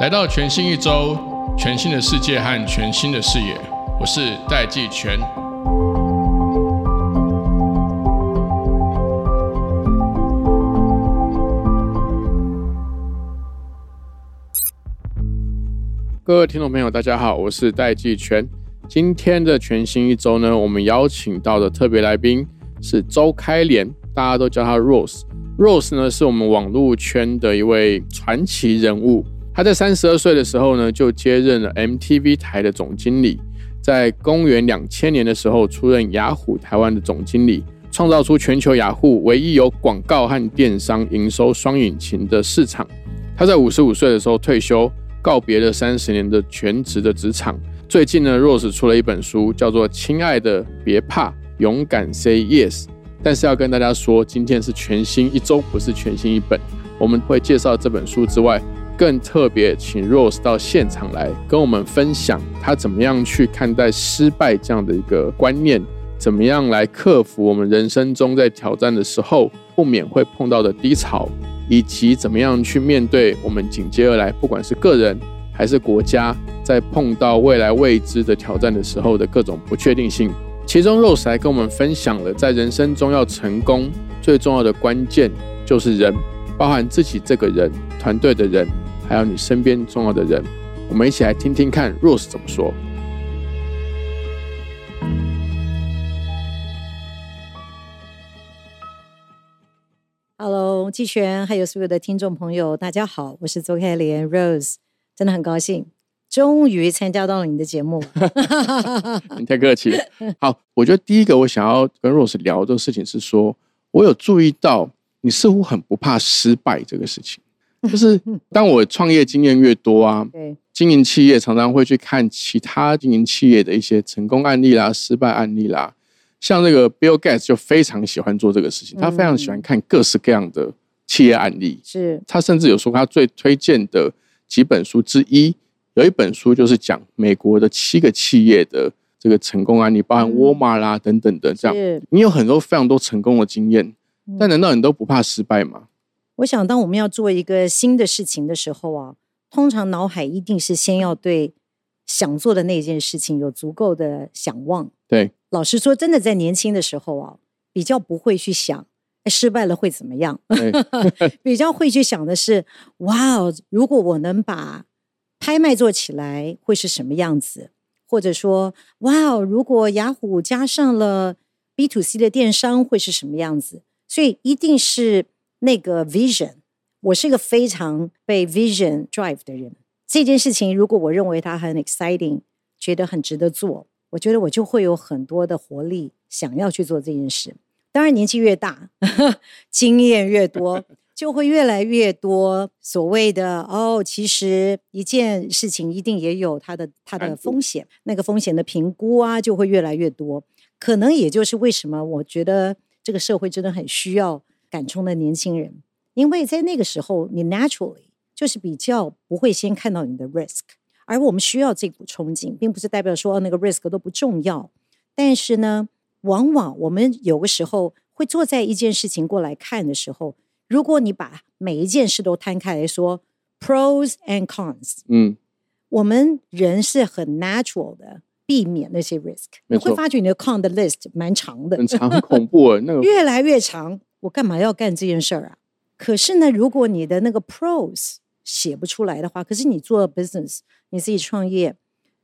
来到全新一周，全新的世界和全新的视野，我是戴季全。各位听众朋友，大家好，我是戴季全。今天的全新一周呢，我们邀请到的特别来宾是周开莲，大家都叫他 Rose。Rose 呢，是我们网络圈的一位传奇人物。他在三十二岁的时候呢，就接任了 MTV 台的总经理。在公元两千年的时候，出任雅虎台湾的总经理，创造出全球雅虎唯一有广告和电商营收双引擎的市场。他在五十五岁的时候退休。告别了三十年的全职的职场，最近呢，Rose 出了一本书，叫做《亲爱的，别怕，勇敢 Say Yes》。但是要跟大家说，今天是全新一周，不是全新一本。我们会介绍这本书之外，更特别请 Rose 到现场来跟我们分享他怎么样去看待失败这样的一个观念，怎么样来克服我们人生中在挑战的时候不免会碰到的低潮。以及怎么样去面对我们紧接而来，不管是个人还是国家，在碰到未来未知的挑战的时候的各种不确定性。其中，Rose 还跟我们分享了，在人生中要成功最重要的关键就是人，包含自己这个人、团队的人，还有你身边重要的人。我们一起来听听看 Rose 怎么说。Hello，季璇，还有所有的听众朋友，大家好，我是周开莲 Rose，真的很高兴，终于参加到了你的节目。你太客气了。好，我觉得第一个我想要跟 Rose 聊的事情是说，我有注意到你似乎很不怕失败这个事情。就是当我创业经验越多啊，对，经营企业常常会去看其他经营企业的一些成功案例啦、失败案例啦。像那个 Bill Gates 就非常喜欢做这个事情，他非常喜欢看各式各样的企业案例。是，他甚至有说他最推荐的几本书之一，有一本书就是讲美国的七个企业的这个成功案例，包含沃尔玛啦等等的这样。你有很多非常多成功的经验，但难道你都不怕失败吗？我想，当我们要做一个新的事情的时候啊，通常脑海一定是先要对想做的那件事情有足够的想望。对。老实说，真的在年轻的时候啊，比较不会去想失败了会怎么样，比较会去想的是，哇哦，如果我能把拍卖做起来，会是什么样子？或者说，哇哦，如果雅虎加上了 B to C 的电商，会是什么样子？所以一定是那个 vision。我是一个非常被 vision drive 的人。这件事情，如果我认为它很 exciting，觉得很值得做。我觉得我就会有很多的活力，想要去做这件事。当然，年纪越大，经验越多，就会越来越多所谓的哦。其实一件事情一定也有它的它的风险，那个风险的评估啊，就会越来越多。可能也就是为什么我觉得这个社会真的很需要敢冲的年轻人，因为在那个时候，你 naturally 就是比较不会先看到你的 risk。而我们需要这股冲劲，并不是代表说那个 risk 都不重要。但是呢，往往我们有个时候会坐在一件事情过来看的时候，如果你把每一件事都摊开来说 pros and cons，嗯，我们人是很 natural 的避免那些 risk。你会发觉你的 con 的 list 蛮长的，很长，很恐怖啊，那个越来越长。我干嘛要干这件事儿啊？可是呢，如果你的那个 pros 写不出来的话，可是你做 business。你自己创业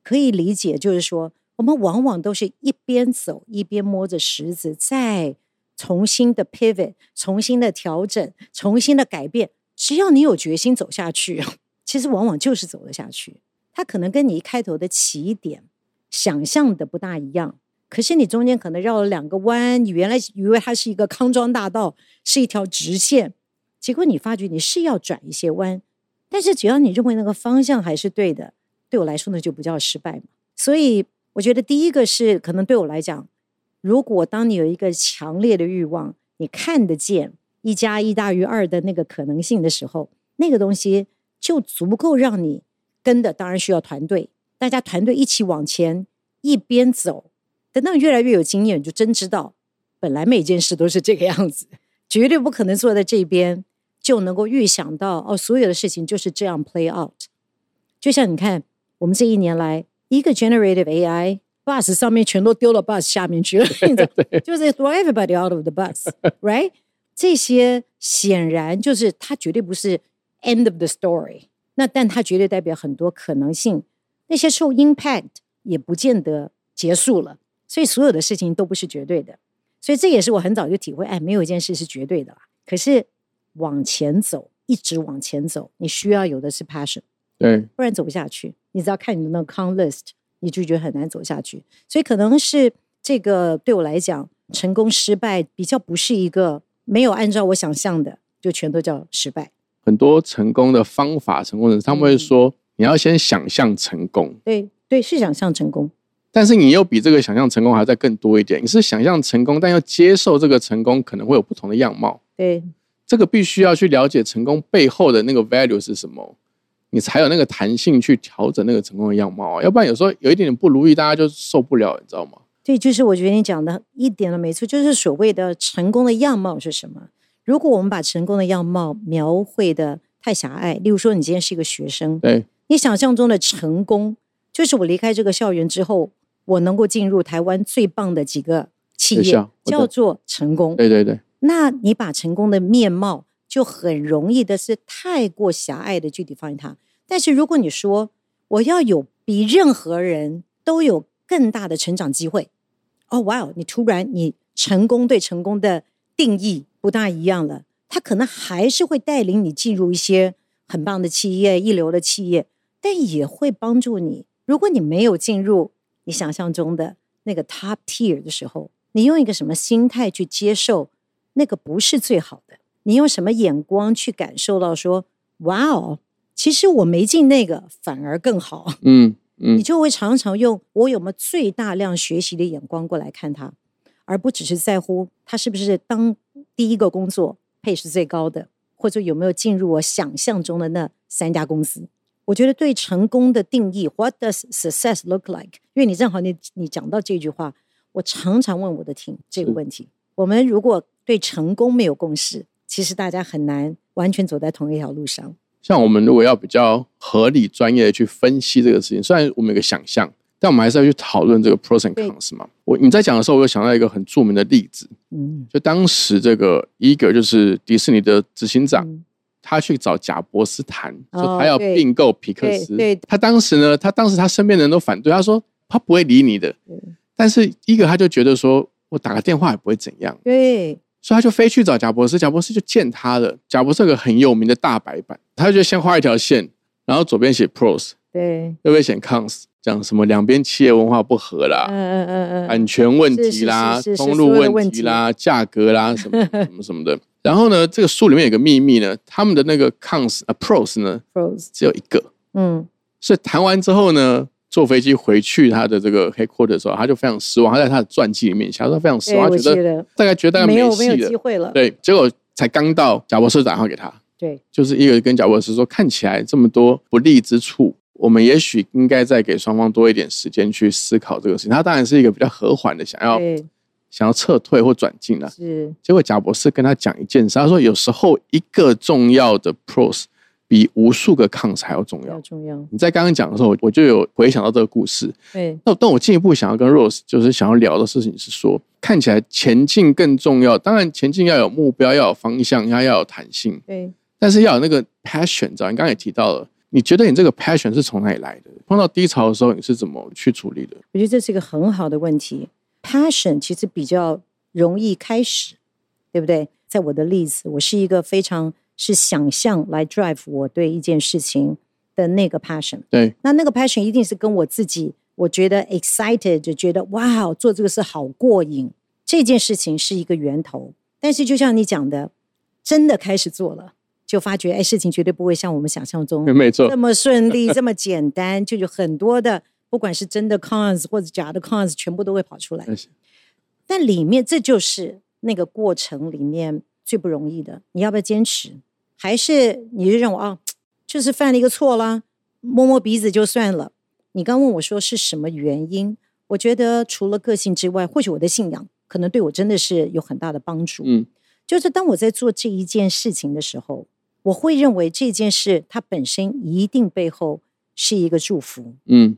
可以理解，就是说，我们往往都是一边走一边摸着石子，再重新的 pivot，重新的调整，重新的改变。只要你有决心走下去，其实往往就是走得下去。它可能跟你一开头的起点想象的不大一样，可是你中间可能绕了两个弯，你原来以为它是一个康庄大道，是一条直线，结果你发觉你是要转一些弯，但是只要你认为那个方向还是对的。对我来说那，就不叫失败嘛。所以我觉得第一个是，可能对我来讲，如果当你有一个强烈的欲望，你看得见一加一大于二的那个可能性的时候，那个东西就足够让你跟的。当然需要团队，大家团队一起往前，一边走。等到你越来越有经验，你就真知道，本来每件事都是这个样子。绝对不可能坐在这边就能够预想到哦，所有的事情就是这样 play out。就像你看，我们这一年来，一个 generative AI bus 上面全都丢到 bus 下面去了，就是 throw everybody out of the bus，right？这些显然就是它绝对不是 end of the story。那但它绝对代表很多可能性，那些受 impact 也不见得结束了。所以所有的事情都不是绝对的。所以这也是我很早就体会，哎，没有一件事是绝对的啦。可是往前走，一直往前走，你需要有的是 passion，对，不然走不下去。你只要看你的那个 con list，你就觉得很难走下去。所以可能是这个对我来讲，成功失败比较不是一个没有按照我想象的，就全都叫失败。很多成功的方法，成功人他们会说，你要先想象成功。对对，是想象成功。但是你又比这个想象成功还要再更多一点。你是想象成功，但要接受这个成功可能会有不同的样貌。对，这个必须要去了解成功背后的那个 value 是什么，你才有那个弹性去调整那个成功的样貌啊。要不然有时候有一点点不如意，大家就受不了，你知道吗？对，就是我觉得你讲的一点都没错，就是所谓的成功的样貌是什么？如果我们把成功的样貌描绘的太狭隘，例如说你今天是一个学生，对你想象中的成功，就是我离开这个校园之后。我能够进入台湾最棒的几个企业，叫做成功。对对对，那你把成功的面貌就很容易的是太过狭隘的具体放在它。但是如果你说我要有比任何人都有更大的成长机会，哦哇哦，你突然你成功对成功的定义不大一样了，他可能还是会带领你进入一些很棒的企业、一流的企业，但也会帮助你。如果你没有进入。你想象中的那个 top tier 的时候，你用一个什么心态去接受那个不是最好的？你用什么眼光去感受到说，哇哦，其实我没进那个反而更好。嗯嗯，你就会常常用我有没有最大量学习的眼光过来看他，而不只是在乎他是不是当第一个工作配是最高的，或者有没有进入我想象中的那三家公司。我觉得对成功的定义，What does success look like？因为你正好你你讲到这句话，我常常问我的听这个问题。我们如果对成功没有共识，其实大家很难完全走在同一条路上。像我们如果要比较合理、专业的去分析这个事情，虽然我们有个想象，但我们还是要去讨论这个 pros and cons 嘛。我你在讲的时候，我又想到一个很著名的例子，嗯，就当时这个一个就是迪士尼的执行长。他去找贾伯斯谈，说他要并购皮克斯。对，他当时呢，他当时他身边的人都反对，他说他不会理你的。但是一个他就觉得说我打个电话也不会怎样。对，所以他就飞去找贾博士，贾博士就见他了。贾博士有个很有名的大白板，他就先画一条线，然后左边写 pros，对，右边写 cons，讲什么两边企业文化不合啦，嗯嗯嗯。嗯，版权问题啦，通路问题啦，价格啦，什么什么什么的。然后呢，这个书里面有个秘密呢，他们的那个 cons 啊 pros 呢，pros 只有一个，嗯，所以谈完之后呢，坐飞机回去他的这个 headquarter 的时候，他就非常失望，他在他的传记里面写说非常失望，觉得大概觉得没有没有机会了，对，结果才刚到贾博士打电话给他，对，就是一个跟贾博士说，看起来这么多不利之处，我们也许应该再给双方多一点时间去思考这个事情。他当然是一个比较和缓的想要。想要撤退或转进了，是。结果贾博士跟他讲一件事，他说有时候一个重要的 pros 比无数个 cons 还要重要。重要。你在刚刚讲的时候，我就有回想到这个故事。对。那但我进一步想要跟 Rose 就是想要聊的事情是说，看起来前进更重要。当然，前进要有目标，要有方向，要要有弹性。对。但是要有那个 passion，知道？你刚刚也提到了，你觉得你这个 passion 是从哪里来的？碰到低潮的时候，你是怎么去处理的？我觉得这是一个很好的问题。Passion 其实比较容易开始，对不对？在我的例子，我是一个非常是想象来 drive 我对一件事情的那个 passion。对，那那个 passion 一定是跟我自己，我觉得 excited，就觉得哇，做这个事好过瘾。这件事情是一个源头，但是就像你讲的，真的开始做了，就发觉哎，事情绝对不会像我们想象中没错这么顺利，这么简单，就有很多的。不管是真的 cons 或者假的 cons，全部都会跑出来。但里面这就是那个过程里面最不容易的。你要不要坚持？还是你就认为啊，就是犯了一个错啦，摸摸鼻子就算了？你刚问我说是什么原因？我觉得除了个性之外，或许我的信仰可能对我真的是有很大的帮助。嗯，就是当我在做这一件事情的时候，我会认为这件事它本身一定背后是一个祝福，嗯，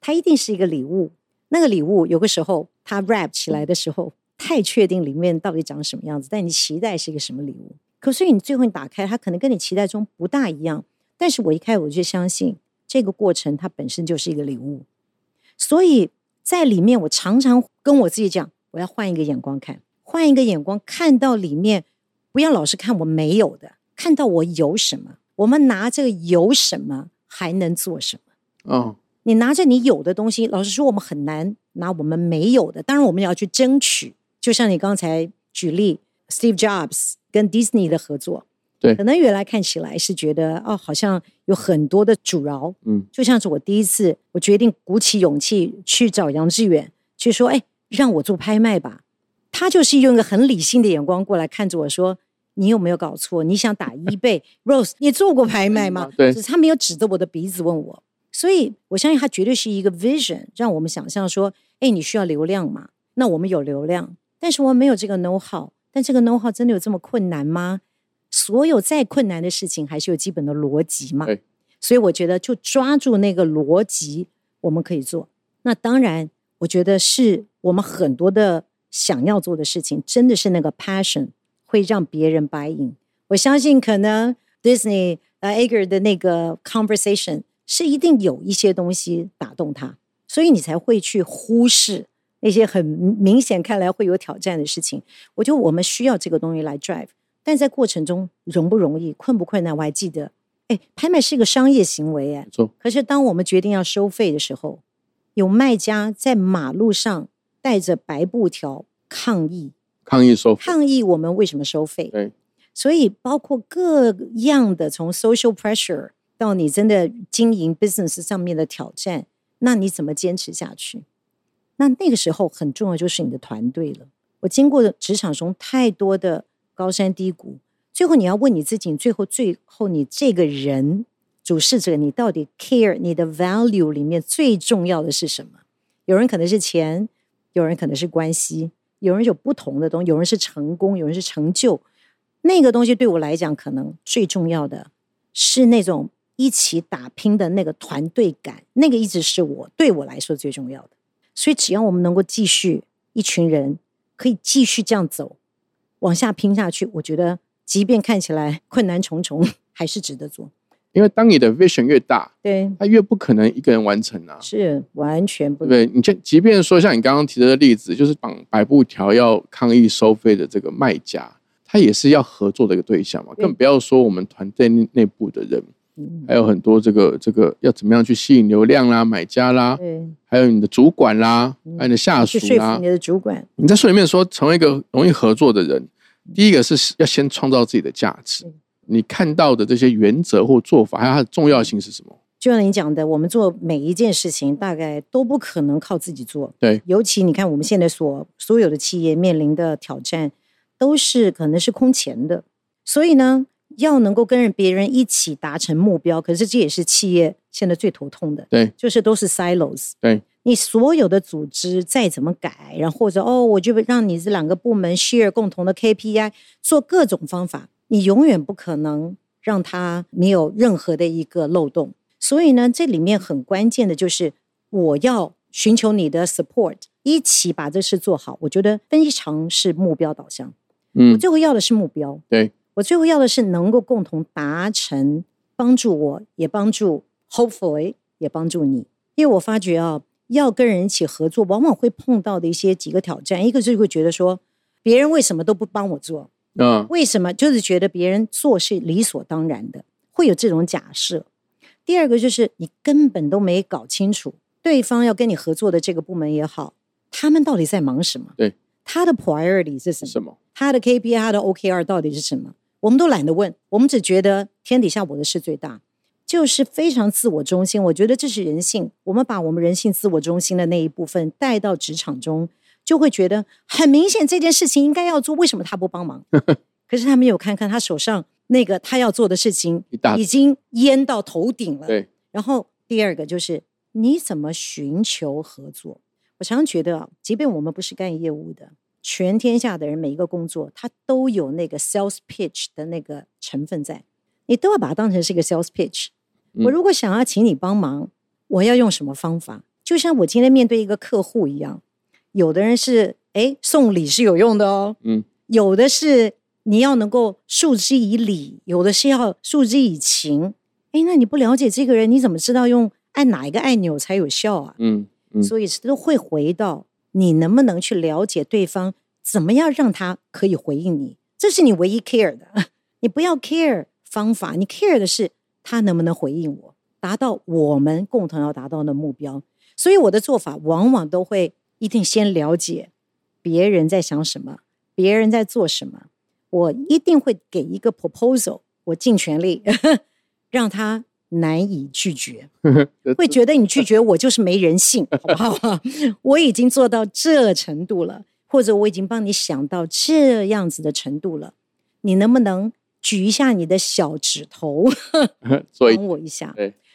它一定是一个礼物。那个礼物有个时候它 wrap 起来的时候，太确定里面到底长什么样子，但你期待是一个什么礼物。可是你最后你打开它，可能跟你期待中不大一样。但是我一开始我就相信这个过程它本身就是一个礼物，所以在里面我常常跟我自己讲，我要换一个眼光看，换一个眼光看到里面，不要老是看我没有的，看到我有什么。我们拿这个有什么还能做什么？哦，你拿着你有的东西，老实说，我们很难拿我们没有的。当然，我们也要去争取。就像你刚才举例，Steve Jobs 跟 Disney 的合作，对可能原来看起来是觉得哦，好像有很多的阻挠，嗯，就像是我第一次，我决定鼓起勇气去找杨致远，去说，哎，让我做拍卖吧。他就是用一个很理性的眼光过来看着我说：“你有没有搞错？你想打 一倍？Rose，你做过拍卖吗？”对只是他没有指着我的鼻子问我，所以我相信他绝对是一个 vision，让我们想象说：“哎，你需要流量嘛？那我们有流量，但是我们没有这个 know how，但这个 know how 真的有这么困难吗？所有再困难的事情，还是有基本的逻辑嘛。对所以我觉得就抓住那个逻辑，我们可以做。那当然，我觉得是我们很多的想要做的事情，真的是那个 passion 会让别人 buy in。我相信可能 Disney 呃 Ager 的那个 conversation 是一定有一些东西打动他，所以你才会去忽视那些很明显看来会有挑战的事情。我觉得我们需要这个东西来 drive，但在过程中容不容易、困不困难，我还记得，哎，拍卖是一个商业行为，哎可是当我们决定要收费的时候，有卖家在马路上带着白布条抗议，抗议收费，抗议我们为什么收费。对，所以包括各样的从 social pressure 到你真的经营 business 上面的挑战，那你怎么坚持下去？那那个时候很重要就是你的团队了。我经过职场中太多的高山低谷，最后你要问你自己，最后最后你这个人主事者，你到底 care 你的 value 里面最重要的是什么？有人可能是钱，有人可能是关系，有人有不同的东西，有人是成功，有人是成就。那个东西对我来讲，可能最重要的是那种一起打拼的那个团队感，那个一直是我对我来说最重要的。所以，只要我们能够继续一群人可以继续这样走，往下拼下去，我觉得即便看起来 困难重重，还是值得做。因为当你的 vision 越大，对，它越不可能一个人完成啊。是完全不对？你就即便说像你刚刚提的例子，就是绑百布条要抗议收费的这个卖家，他也是要合作的一个对象嘛。对更不要说我们团队内内部的人，嗯还有很多这个这个要怎么样去吸引流量啦、买家啦，对，还有你的主管啦，还有你的下属啦你。的主管，你在书里面说，成为一个容易合作的人，第一个是要先创造自己的价值嗯。你看到的这些原则或做法，还有它的重要性是什么？就像你讲的，我们做每一件事情，大概都不可能靠自己做。对，尤其你看我们现在所所有的企业面临的挑战，都是可能是空前的。所以呢，要能够跟人别人一起达成目标，可是这也是企业现在最头痛的。对，就是都是 silos。对，你所有的组织再怎么改，然后或者哦，我就让你这两个部门 share 共同的 KPI，做各种方法，你永远不可能让它没有任何的一个漏洞。所以呢，这里面很关键的就是我要寻求你的 support，一起把这事做好。我觉得非常是目标导向。嗯我嗯，最后要的是目标，对，我最后要的是能够共同达成，帮助我，也帮助 hopefully 也帮助你。因为我发觉啊，要跟人一起合作，往往会碰到的一些几个挑战，一个就是会觉得说，别人为什么都不帮我做？嗯，为什么就是觉得别人做是理所当然的，会有这种假设。第二个就是你根本都没搞清楚对方要跟你合作的这个部门也好，他们到底在忙什么？对，他的 priority 是什么？什么？他的 KPI、他的 OKR 到底是什么？我们都懒得问，我们只觉得天底下我的事最大，就是非常自我中心。我觉得这是人性，我们把我们人性自我中心的那一部分带到职场中，就会觉得很明显这件事情应该要做，为什么他不帮忙？可是他没有看看他手上那个他要做的事情已经淹到头顶了。对，然后第二个就是你怎么寻求合作？我常常觉得啊，即便我们不是干业务的，全天下的人每一个工作，他都有那个 sales pitch 的那个成分在，你都要把它当成是一个 sales pitch。我如果想要请你帮忙，我要用什么方法？就像我今天面对一个客户一样，有的人是哎送礼是有用的哦，嗯，有的是你要能够诉之以理，有的是要诉之以情。哎，那你不了解这个人，你怎么知道用按哪一个按钮才有效啊？嗯，所以都会回到你能不能去了解对方，怎么样让他可以回应你，这是你唯一 care 的。你不要 care 方法，你 care 的是他能不能回应我，达到我们共同要达到的目标。所以我的做法往往都会一定先了解别人在想什么，别人在做什么，我一定会给一个 proposal，我尽全力。让他难以拒绝，会觉得你拒绝 我就是没人性，好不好？我已经做到这程度了，或者我已经帮你想到这样子的程度了，你能不能举一下你的小指头，帮我一下？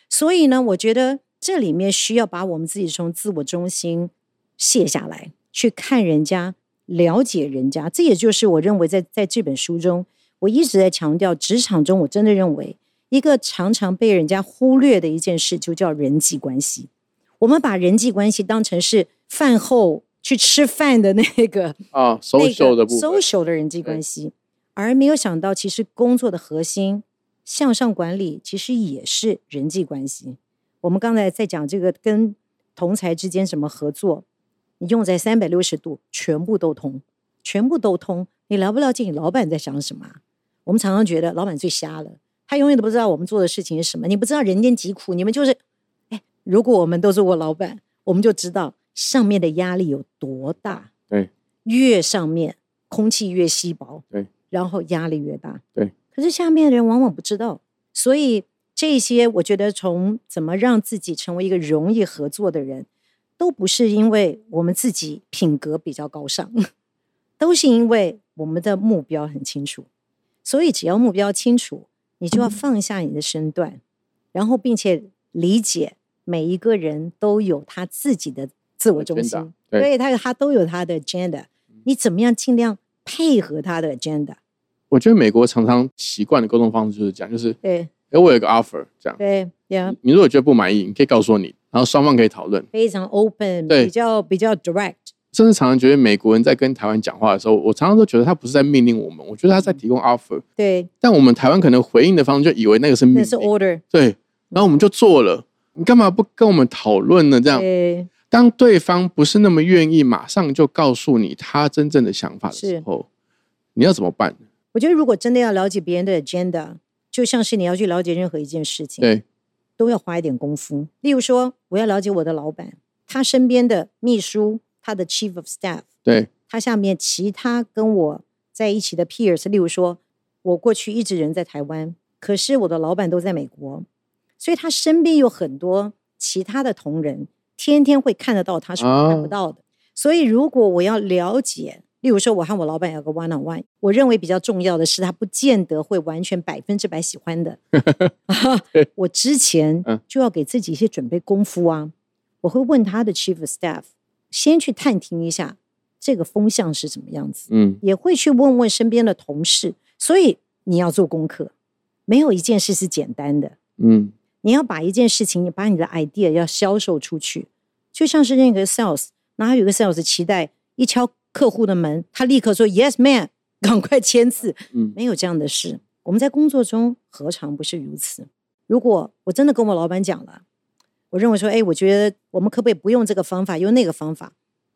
所以呢，我觉得这里面需要把我们自己从自我中心卸下来，去看人家，了解人家。这也就是我认为在在这本书中，我一直在强调，职场中我真的认为。一个常常被人家忽略的一件事，就叫人际关系。我们把人际关系当成是饭后去吃饭的那个 啊，social 的 social 的人际关系，而没有想到，其实工作的核心向上管理其实也是人际关系。我们刚才在讲这个跟同才之间什么合作，你用在三百六十度，全部都通，全部都通。你了不了解你老板在想什么？我们常常觉得老板最瞎了。他永远都不知道我们做的事情是什么。你不知道人间疾苦，你们就是，哎，如果我们都是我老板，我们就知道上面的压力有多大。对，越上面空气越稀薄，对，然后压力越大。对，可是下面的人往往不知道，所以这些我觉得从怎么让自己成为一个容易合作的人，都不是因为我们自己品格比较高尚，都是因为我们的目标很清楚。所以只要目标清楚。你就要放下你的身段，然后并且理解每一个人都有他自己的自我中心，对他他都有他的 agenda。你怎么样尽量配合他的 agenda？我觉得美国常常习惯的沟通方式就是这样，就是对，哎，我有个 offer，这样对，yeah。你如果觉得不满意，你可以告诉我你，然后双方可以讨论，非常 open，比较比较 direct。甚至常常觉得美国人在跟台湾讲话的时候，我常常都觉得他不是在命令我们，我觉得他在提供 offer。对。但我们台湾可能回应的方式就以为那个是命令，是 order。对。然后我们就做了，你干嘛不跟我们讨论呢？这样。当对方不是那么愿意马上就告诉你他真正的想法的时候，你要怎么办？我觉得如果真的要了解别人的 agenda，就像是你要去了解任何一件事情，对，都要花一点功夫。例如说，我要了解我的老板，他身边的秘书。他的 chief of staff，对，他下面其他跟我在一起的 peers，例如说，我过去一直人在台湾，可是我的老板都在美国，所以他身边有很多其他的同仁，天天会看得到他是看不到的。所以如果我要了解，例如说我和我老板有个 one on one，我认为比较重要的是他不见得会完全百分之百喜欢的，我之前就要给自己一些准备功夫啊，我会问他的 chief of staff。先去探听一下这个风向是怎么样子，嗯，也会去问问身边的同事，所以你要做功课，没有一件事是简单的，嗯，你要把一件事情，你把你的 idea 要销售出去，就像是那个 sales，哪有个 sales 期待一敲客户的门，他立刻说 yes man，赶快签字，嗯，没有这样的事，我们在工作中何尝不是如此？如果我真的跟我老板讲了。我认为说，哎，我觉得我们可不可以不用这个方法，用那个方法？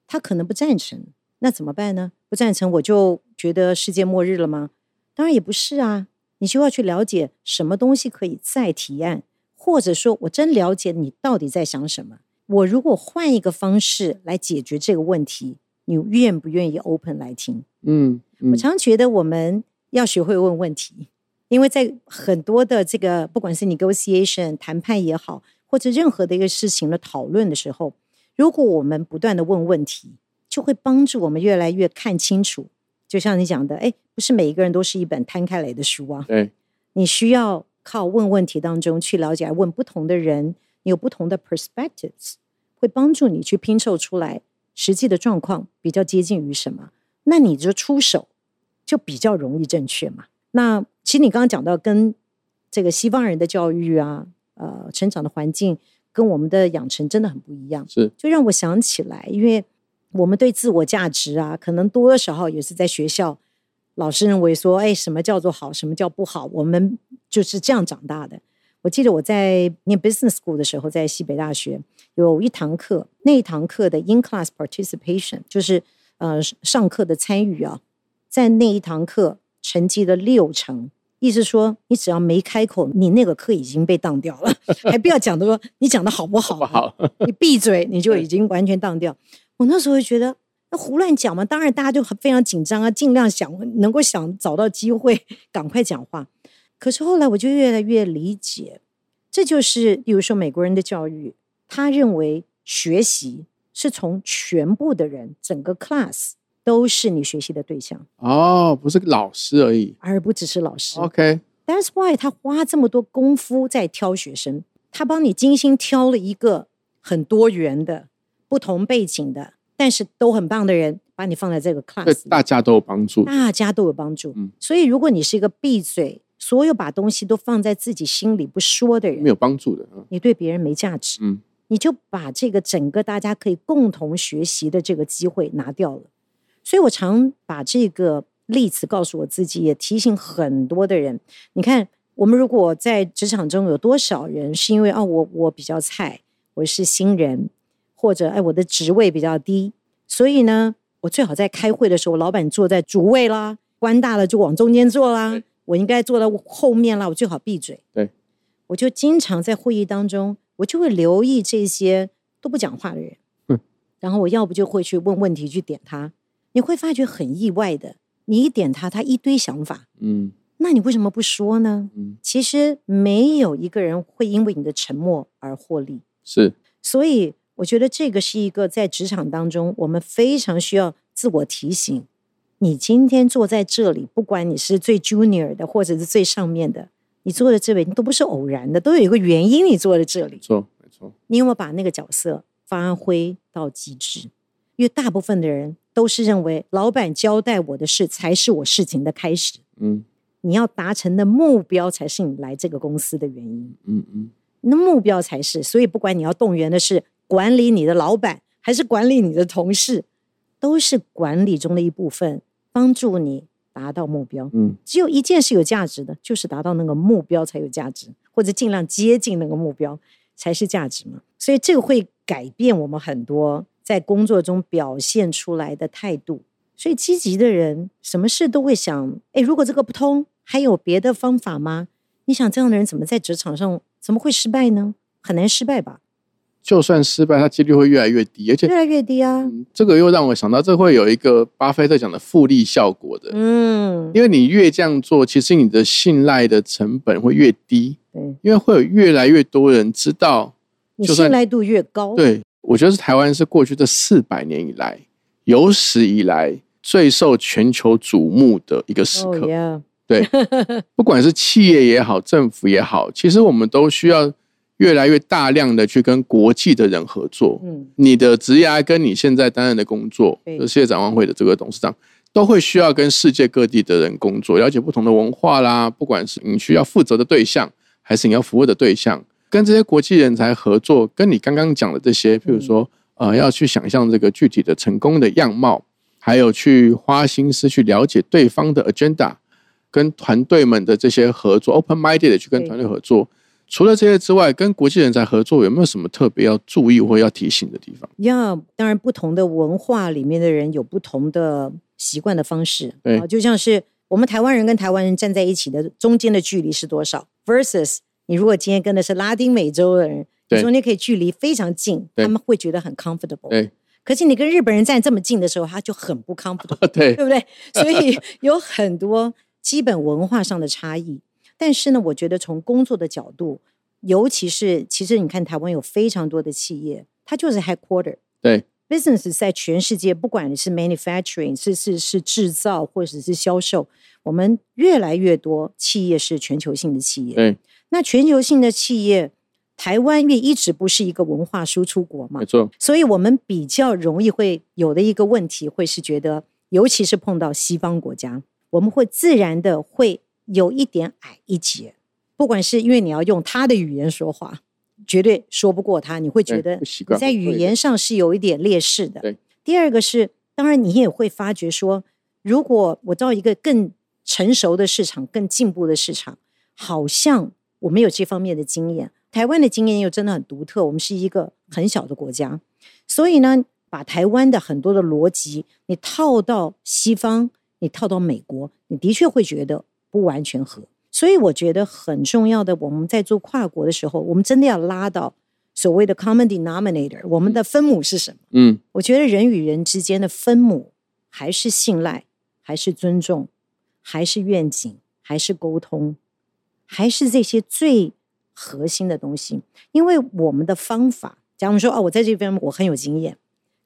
他可能不赞成，那怎么办呢？不赞成，我就觉得世界末日了吗？当然也不是啊，你需要去了解什么东西可以再提案，或者说我真了解你到底在想什么。我如果换一个方式来解决这个问题，你愿不愿意 open 来听？嗯，我常觉得我们要学会问问题，因为在很多的这个不管是 negotiation 谈判也好。或者任何的一个事情的讨论的时候，如果我们不断的问问题，就会帮助我们越来越看清楚。就像你讲的，哎，不是每一个人都是一本摊开来的书啊。对，你需要靠问问题当中去了解，问不同的人，你有不同的 perspectives，会帮助你去拼凑出来实际的状况比较接近于什么。那你就出手就比较容易正确嘛。那其实你刚刚讲到跟这个西方人的教育啊，呃，成长的环境跟我们的养成真的很不一样，是就让我想起来，因为我们对自我价值啊，可能多多少候也是在学校老师认为说，哎，什么叫做好，什么叫不好，我们就是这样长大的。我记得我在念 business school 的时候，在西北大学有一堂课，那一堂课的 in class participation 就是呃上课的参与啊，在那一堂课成绩的六成，意思说你只要没开口，你那个课已经被当掉了，还不要讲的说你讲的好不好，不好，你闭嘴，你就已经完全当掉。我那时候就觉得那胡乱讲嘛，当然大家就很非常紧张啊，尽量想能够想找到机会赶快讲话。可是后来我就越来越理解，这就是比如说美国人的教育，他认为学习是从全部的人，整个 class 都是你学习的对象，哦，不是老师而已。而不只是老师。OK，That's why 他花这么多功夫在挑学生，他帮你精心挑了一个很多元的、不同背景的，但是都很棒的人，把你放在这个对 class 对，大家都有帮助。大家都有帮助。嗯所以如果你是一个闭嘴，所有把东西都放在自己心里不说的人，没有帮助的。嗯你对别人没价值，嗯你就把这个整个大家可以共同学习的这个机会拿掉了。所以我常把这个例子告诉我自己，也提醒很多的人。你看，我们如果在职场中有多少人是因为啊，我我比较菜，我是新人，或者哎我的职位比较低，所以呢，我最好在开会的时候，老板坐在主位啦，官大了就往中间坐啦，我应该坐到后面啦，我最好闭嘴。对，我就经常在会议当中，我就会留意这些都不讲话的人，嗯然后我要不就会去问问题去点他，你会发觉很意外的，你一点他，他一堆想法，嗯那你为什么不说呢？嗯，其实没有一个人会因为你的沉默而获利，是所以我觉得这个是一个在职场当中我们非常需要自我提醒。你今天坐在这里，不管你是最 junior 的，或者是最上面的，你坐在这里，你都不是偶然的，都有一个原因，你坐在这里没。错没错。你有没有把那个角色发挥到极致？因为大部分的人都是认为，老板交代我的事才是我事情的开始，嗯你要达成的目标才是你来这个公司的原因。嗯嗯，那目标才是，所以不管你要动员的是管理你的老板，还是管理你的同事，都是管理中的一部分，帮助你达到目标。嗯只有一件是有价值的，就是达到那个目标才有价值，或者尽量接近那个目标才是价值嘛。所以这个会改变我们很多在工作中表现出来的态度。所以积极的人，什么事都会想：哎，如果这个不通，还有别的方法吗？你想这样的人怎么在职场上怎么会失败呢？很难失败吧？就算失败，他几率会越来越低，而且越来越低啊。嗯这个又让我想到，这会有一个巴菲特讲的复利效果的。嗯，因为你越这样做，其实你的信赖的成本会越低，对，因为会有越来越多人知道。你信赖度越高，对我觉得是台湾是过去这四百年以来有史以来最受全球瞩目的一个时哦刻。对，不管是企业也好，政府也好，其实我们都需要越来越大量的去跟国际的人合作。嗯，你的职业跟你现在担任的工作，就是世界展望会的这个董事长，都会需要跟世界各地的人工作，了解不同的文化啦。不管是你需要负责的对象，还是你要服务的对象，跟这些国际人才合作，跟你刚刚讲的这些，譬如说，呃，要去想象这个具体的成功的样貌，还有去花心思去了解对方的 agenda，跟团队们的这些合作，open minded 的去跟对团队合作。除了这些之外，跟国际人才合作有没有什么特别要注意或要提醒的地方？要当然不同的文化里面的人有不同的习惯的方式对啊，就像是我们台湾人跟台湾人站在一起的中间的距离是多少？versus 你如果今天跟的是拉丁美洲的人，你对中间可以距离非常近，他们会觉得很 comfortable。对可是你跟日本人站这么近的时候，他就很不 comfortable。对对不对？所以有很多基本文化上的差异。但是呢，我觉得从工作的角度，尤其是其实你看台湾有非常多的企业，它就是 headquarter 对 business 在全世界，不管你是 manufacturing 是是是制造或者是销售，我们越来越多企业是全球性的企业。对，那全球性的企业，台湾因为一直不是一个文化输出国嘛没，错，所以我们比较容易会有的一个问题，会是觉得尤其是碰到西方国家，我们会自然的会有一点矮一截。不管是因为你要用他的语言说话，绝对说不过他，你会觉得你在语言上是有一点劣势的。第二个是，当然你也会发觉说，如果我到一个更成熟的市场、更进步的市场，好像我没有这方面的经验。台湾的经验又真的很独特，我们是一个很小的国家，所以呢。把台湾的很多的逻辑，你套到西方，你套到美国，你的确会觉得不完全合。所以我觉得很重要的，我们在做跨国的时候，我们真的要拉到所谓的 common denominator，我们的分母是什么？嗯，我觉得人与人之间的分母还是信赖，还是尊重，还是愿景，还是沟通，还是这些最核心的东西。因为我们的方法，假如说哦，我在这边我很有经验。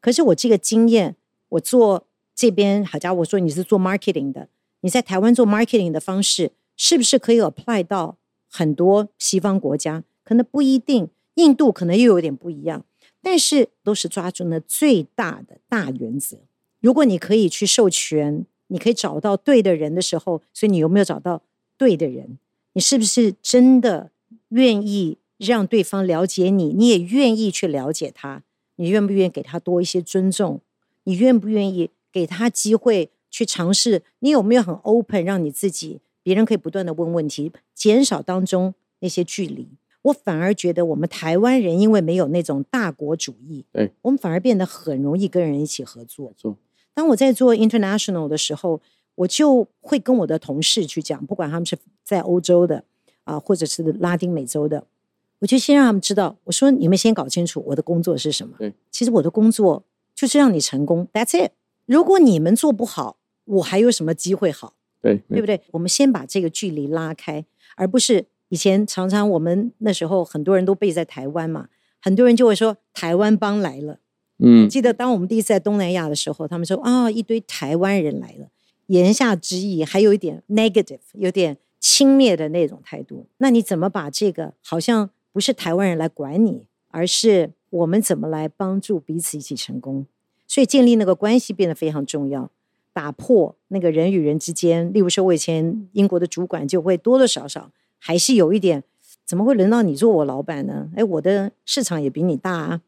可是我这个经验，我做这边好家伙，我说你是做 marketing 的，你在台湾做 marketing 的方式，是不是可以 apply 到很多西方国家？可能不一定，印度可能又有点不一样，但是都是抓住那最大的大原则。如果你可以去授权，你可以找到对的人的时候，所以你有没有找到对的人？你是不是真的愿意让对方了解你？你也愿意去了解他？你愿不愿意给他多一些尊重？你愿不愿意给他机会去尝试？你有没有很 open，让你自己别人可以不断的问问题，减少当中那些距离？我反而觉得我们台湾人因为没有那种大国主义，对我们反而变得很容易跟人一起合作。当我在做 international 的时候，我就会跟我的同事去讲，不管他们是在欧洲的啊，或者是拉丁美洲的。我就先让他们知道，我说你们先搞清楚我的工作是什么。对，其实我的工作就是让你成功，That's it。如果你们做不好，我还有什么机会好？对，对不对？我们先把这个距离拉开，而不是以前常常我们那时候很多人都背在台湾嘛，很多人就会说台湾帮来了。嗯，记得当我们第一次在东南亚的时候，他们说啊，一堆台湾人来了，言下之意还有一点 negative，有点轻蔑的那种态度。那你怎么把这个好像？不是台湾人来管你，而是我们怎么来帮助彼此一起成功。所以建立那个关系变得非常重要，打破那个人与人之间。例如说，我以前英国的主管就会多多少少还是有一点，怎么会轮到你做我老板呢？哎，我的市场也比你大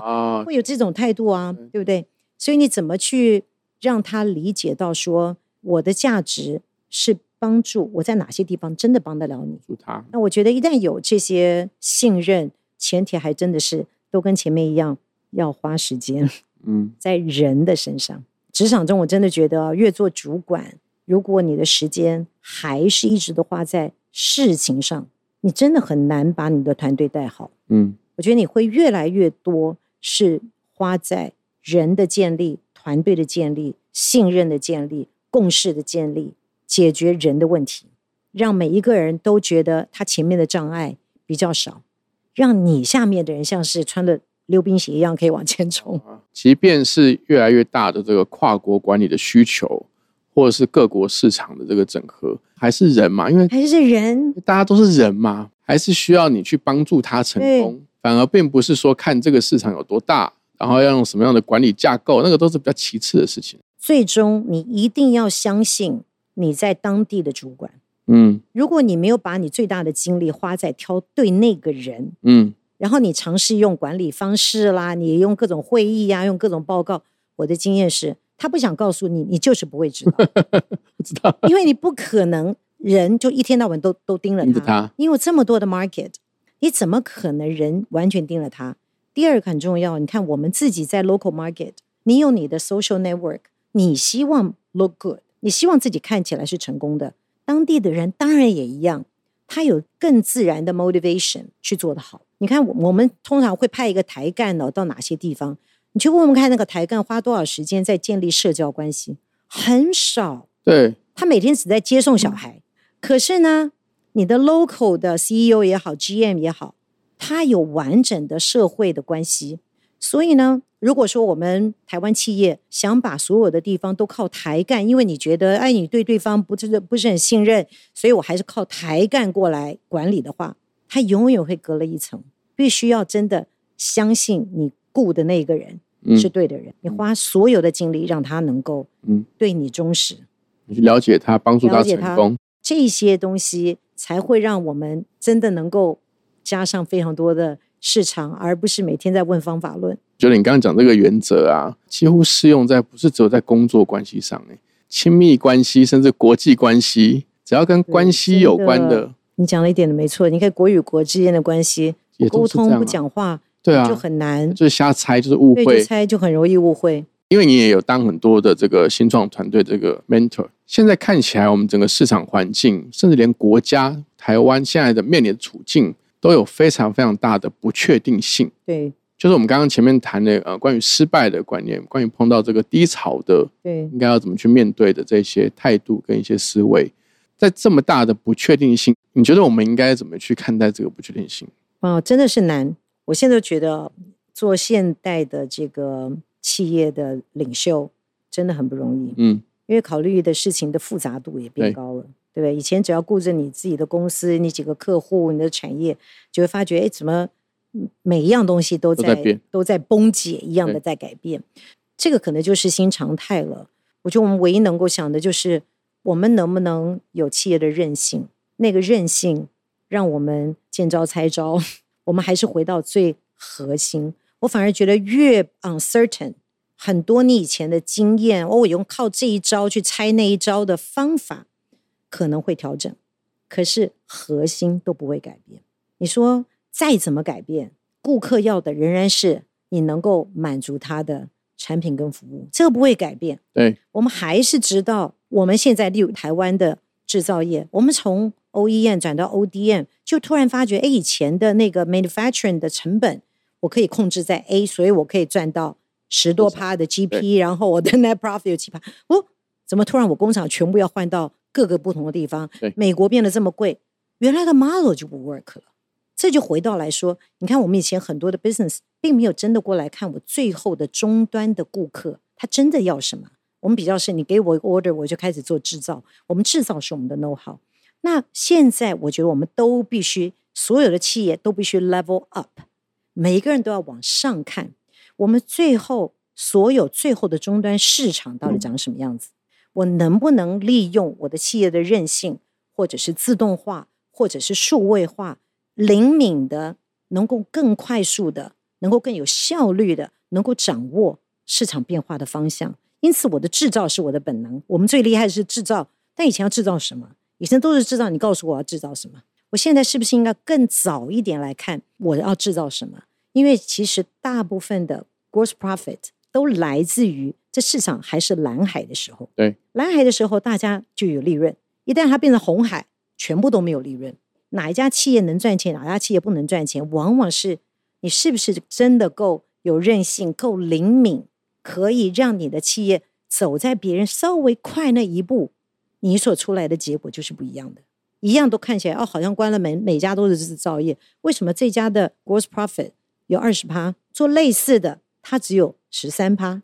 啊，会有这种态度啊，对不对？所以你怎么去让他理解到说我的价值是？帮助我在哪些地方真的帮得了你？他。那我觉得一旦有这些信任，前提还真的是都跟前面一样，要花时间。嗯，在人的身上，职场中我真的觉得，越做主管，如果你的时间还是一直都花在事情上，你真的很难把你的团队带好。嗯，我觉得你会越来越多是花在人的建立、团队的建立、信任的建立、共识的建立。解决人的问题，让每一个人都觉得他前面的障碍比较少，让你下面的人像是穿了溜冰鞋一样可以往前冲。即便是越来越大的这个跨国管理的需求，或者是各国市场的这个整合，还是人嘛？因为还是人，大家都是人嘛，还是需要你去帮助他成功。反而并不是说看这个市场有多大，然后要用什么样的管理架构，那个都是比较其次的事情。最终，你一定要相信。你在当地的主管，嗯，如果你没有把你最大的精力花在挑对那个人，嗯，然后你尝试用管理方式啦，你用各种会议呀，用各种报告，我的经验是，他不想告诉你，你就是不会知道，不知道，因为你不可能人就一天到晚都都盯了他，因为这么多的 market，你怎么可能人完全盯了他？第二个很重要，你看我们自己在 local market，你有你的 social network，你希望 look good。你希望自己看起来是成功的，当地的人当然也一样，他有更自然的 motivation 去做得好。你看，我我们通常会派一个台干呢到哪些地方？你去问问看，那个台干花多少时间在建立社交关系？很少。对，他每天只在接送小孩。可是呢，你的 local 的 CEO 也好，GM 也好，他有完整的社会的关系。所以呢，如果说我们台湾企业想把所有的地方都靠台干，因为你觉得哎，你对对方不是不是很信任，所以我还是靠台干过来管理的话，他永远会隔了一层。必须要真的相信你雇的那个人，是对的人，你花所有的精力让他能够嗯对你忠实，你去了解他，帮助他成功，这些东西才会让我们真的能够加上非常多的市场，而不是每天在问方法论。觉得你刚刚讲这个原则啊，几乎适用在不是只有在工作关系上，哎，亲密关系甚至国际关系，只要跟关系有关的，你讲了一点的没错。你看国与国之间的关系，沟通不讲话。对啊，就很难，就是瞎猜，就是误会，猜就很容易误会。因为你也有当很多的这个新创团队这个 mentor，现在看起来我们整个市场环境，甚至连国家台湾现在的面临的处境，都有非常非常大的不确定性。对，就是我们刚刚前面谈的呃，关于失败的观念，关于碰到这个低潮的，对，应该要怎么去面对的这些态度跟一些思维，在这么大的不确定性，你觉得我们应该怎么去看待这个不确定性？哦，真的是难。我现在觉得做现代的这个企业的领袖真的很不容易，嗯，因为考虑的事情的复杂度也变高了，对不对？以前只要顾着你自己的公司、你几个客户、你的产业，就会发觉，哎，怎么每一样东西都在都在崩解一样的在改变？这个可能就是新常态了。我觉得我们唯一能够想的就是，我们能不能有企业的韧性？那个韧性让我们见招拆招。我们还是回到最核心。我反而觉得越 uncertain，很多你以前的经验，哦我用靠这一招去猜那一招的方法可能会调整，可是核心都不会改变。你说再怎么改变，顾客要的仍然是你能够满足他的产品跟服务，这个不会改变。对，我们还是知道，我们现在例如台湾的制造业，我们从 OEM 转到 ODM，就突然发觉，哎，以前的那个 manufacturing 的成本，我可以控制在 A，所以我可以赚到十多趴的 GP，然后我的 net profit 有七趴。哦，怎么突然我工厂全部要换到各个不同的地方？美国变得这么贵，原来的 model 就不 work 了。这就回到来说，你看我们以前很多的 business 并没有真的过来看我最后的终端的顾客，他真的要什么？我们比较是，你给我一个 order，我就开始做制造。我们制造是我们的 know how。那现在，我觉得我们都必须，所有的企业都必须 level up，每一个人都要往上看。我们最后所有最后的终端市场到底长什么样子？我能不能利用我的企业的韧性，或者是自动化，或者是数位化，灵敏的，能够更快速的，能够更有效率的，能够掌握市场变化的方向？因此，我的制造是我的本能。我们最厉害的是制造，但以前要制造什么？以前都是制造，你告诉我要制造什么？我现在是不是应该更早一点来看我要制造什么？因为其实大部分的 gross profit 都来自于这市场还是蓝海的时候。对，蓝海的时候大家就有利润，一旦它变成红海，全部都没有利润。哪一家企业能赚钱，哪家企业不能赚钱，往往是你是不是真的够有韧性、够灵敏，可以让你的企业走在别人稍微快那一步。你所出来的结果就是不一样的，一样都看起来哦，好像关了门，每家都是制造业，为什么这家的 gross profit 有二十趴，做类似的它只有十三趴？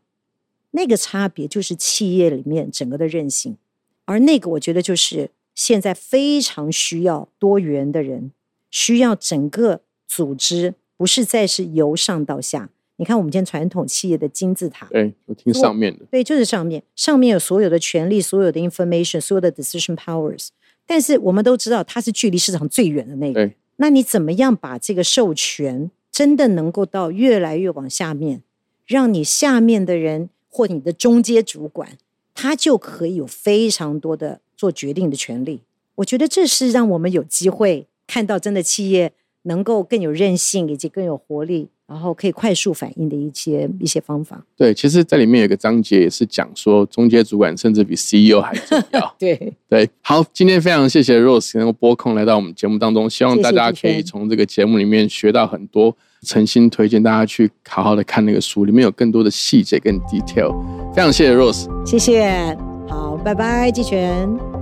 那个差别就是企业里面整个的韧性，而那个我觉得就是现在非常需要多元的人，需要整个组织不是再是由上到下。你看，我们今天传统企业的金字塔，对，我听上面的，对，就是上面，上面有所有的权利，所有的 information，所有的 decision powers。但是我们都知道，它是距离市场最远的那个。那你怎么样把这个授权真的能够到越来越往下面，让你下面的人或你的中阶主管，他就可以有非常多的做决定的权利？我觉得这是让我们有机会看到真的企业能够更有韧性，以及更有活力。然后可以快速反应的一些一些方法。对，其实在里面有个章节也是讲说，中阶主管甚至比 CEO 还重要。对对，好，今天非常谢谢 Rose 能够拨空来到我们节目当中，希望大家可以从这个节目里面学到很多，诚心推荐大家去好好的看那个书，里面有更多的细节跟 detail。非常谢谢 Rose，谢谢，好，拜拜，季全。